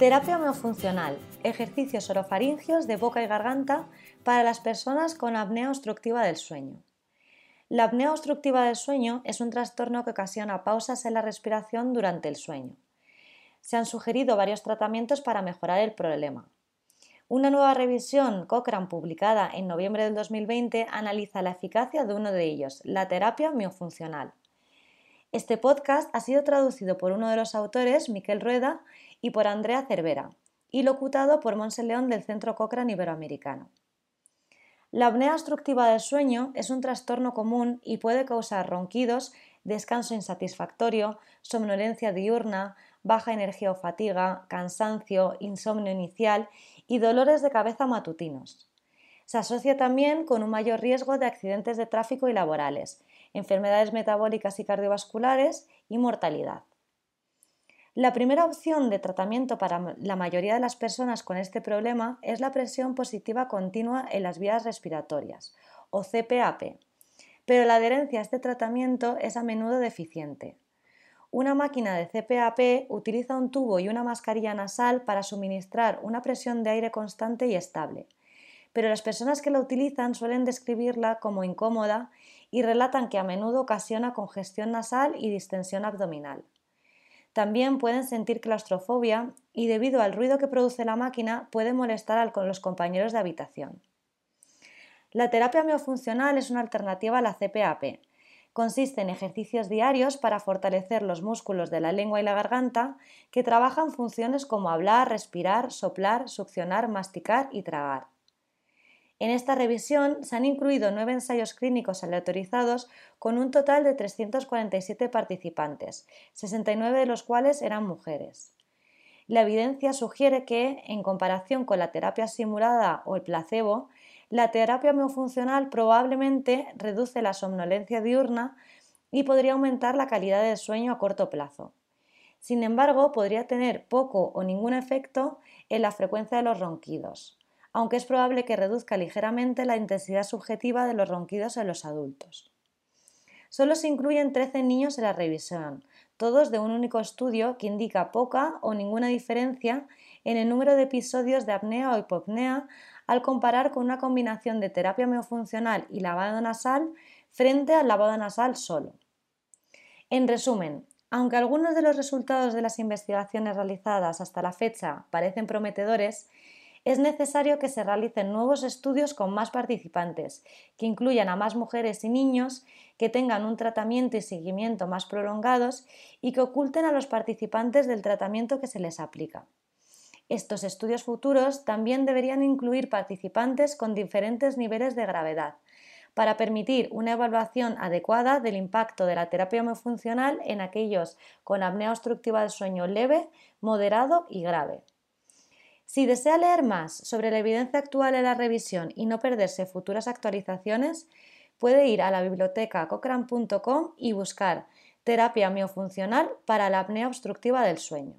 Terapia homeofuncional, ejercicios orofaringios de boca y garganta para las personas con apnea obstructiva del sueño. La apnea obstructiva del sueño es un trastorno que ocasiona pausas en la respiración durante el sueño. Se han sugerido varios tratamientos para mejorar el problema. Una nueva revisión Cochrane publicada en noviembre del 2020 analiza la eficacia de uno de ellos, la terapia miofuncional. Este podcast ha sido traducido por uno de los autores, Miquel Rueda, y por Andrea Cervera, y locutado por Monse León del Centro Cochrane Iberoamericano. La apnea obstructiva del sueño es un trastorno común y puede causar ronquidos, descanso insatisfactorio, somnolencia diurna, baja energía o fatiga, cansancio, insomnio inicial y dolores de cabeza matutinos. Se asocia también con un mayor riesgo de accidentes de tráfico y laborales, enfermedades metabólicas y cardiovasculares y mortalidad. La primera opción de tratamiento para la mayoría de las personas con este problema es la presión positiva continua en las vías respiratorias, o CPAP, pero la adherencia a este tratamiento es a menudo deficiente. Una máquina de CPAP utiliza un tubo y una mascarilla nasal para suministrar una presión de aire constante y estable, pero las personas que la utilizan suelen describirla como incómoda y relatan que a menudo ocasiona congestión nasal y distensión abdominal. También pueden sentir claustrofobia y debido al ruido que produce la máquina puede molestar a los compañeros de habitación. La terapia miofuncional es una alternativa a la CPAP. Consiste en ejercicios diarios para fortalecer los músculos de la lengua y la garganta que trabajan funciones como hablar, respirar, soplar, succionar, masticar y tragar. En esta revisión se han incluido nueve ensayos clínicos aleatorizados con un total de 347 participantes, 69 de los cuales eran mujeres. La evidencia sugiere que, en comparación con la terapia simulada o el placebo, la terapia miofuncional probablemente reduce la somnolencia diurna y podría aumentar la calidad del sueño a corto plazo. Sin embargo, podría tener poco o ningún efecto en la frecuencia de los ronquidos aunque es probable que reduzca ligeramente la intensidad subjetiva de los ronquidos en los adultos. Solo se incluyen 13 niños en la revisión, todos de un único estudio que indica poca o ninguna diferencia en el número de episodios de apnea o hipopnea al comparar con una combinación de terapia miofuncional y lavado nasal frente al lavado nasal solo. En resumen, aunque algunos de los resultados de las investigaciones realizadas hasta la fecha parecen prometedores, es necesario que se realicen nuevos estudios con más participantes, que incluyan a más mujeres y niños, que tengan un tratamiento y seguimiento más prolongados y que oculten a los participantes del tratamiento que se les aplica. Estos estudios futuros también deberían incluir participantes con diferentes niveles de gravedad, para permitir una evaluación adecuada del impacto de la terapia homofuncional en aquellos con apnea obstructiva del sueño leve, moderado y grave. Si desea leer más sobre la evidencia actual en la revisión y no perderse futuras actualizaciones, puede ir a la biblioteca cochrane.com y buscar terapia miofuncional para la apnea obstructiva del sueño.